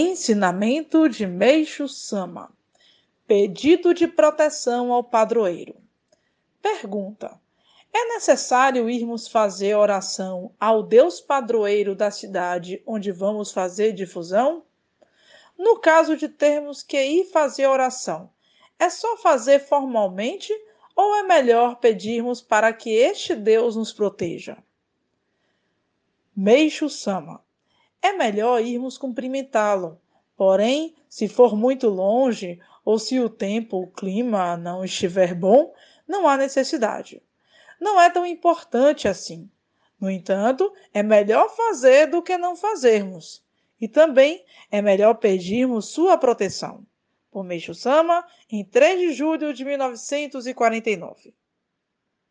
Ensinamento de Meixo Sama. Pedido de proteção ao padroeiro. Pergunta: É necessário irmos fazer oração ao Deus padroeiro da cidade onde vamos fazer difusão? No caso de termos que ir fazer oração, é só fazer formalmente ou é melhor pedirmos para que este Deus nos proteja? Meixo Sama é melhor irmos cumprimentá-lo. Porém, se for muito longe ou se o tempo, o clima não estiver bom, não há necessidade. Não é tão importante assim. No entanto, é melhor fazer do que não fazermos. E também é melhor pedirmos sua proteção. Por Meixo Sama, em 3 de julho de 1949.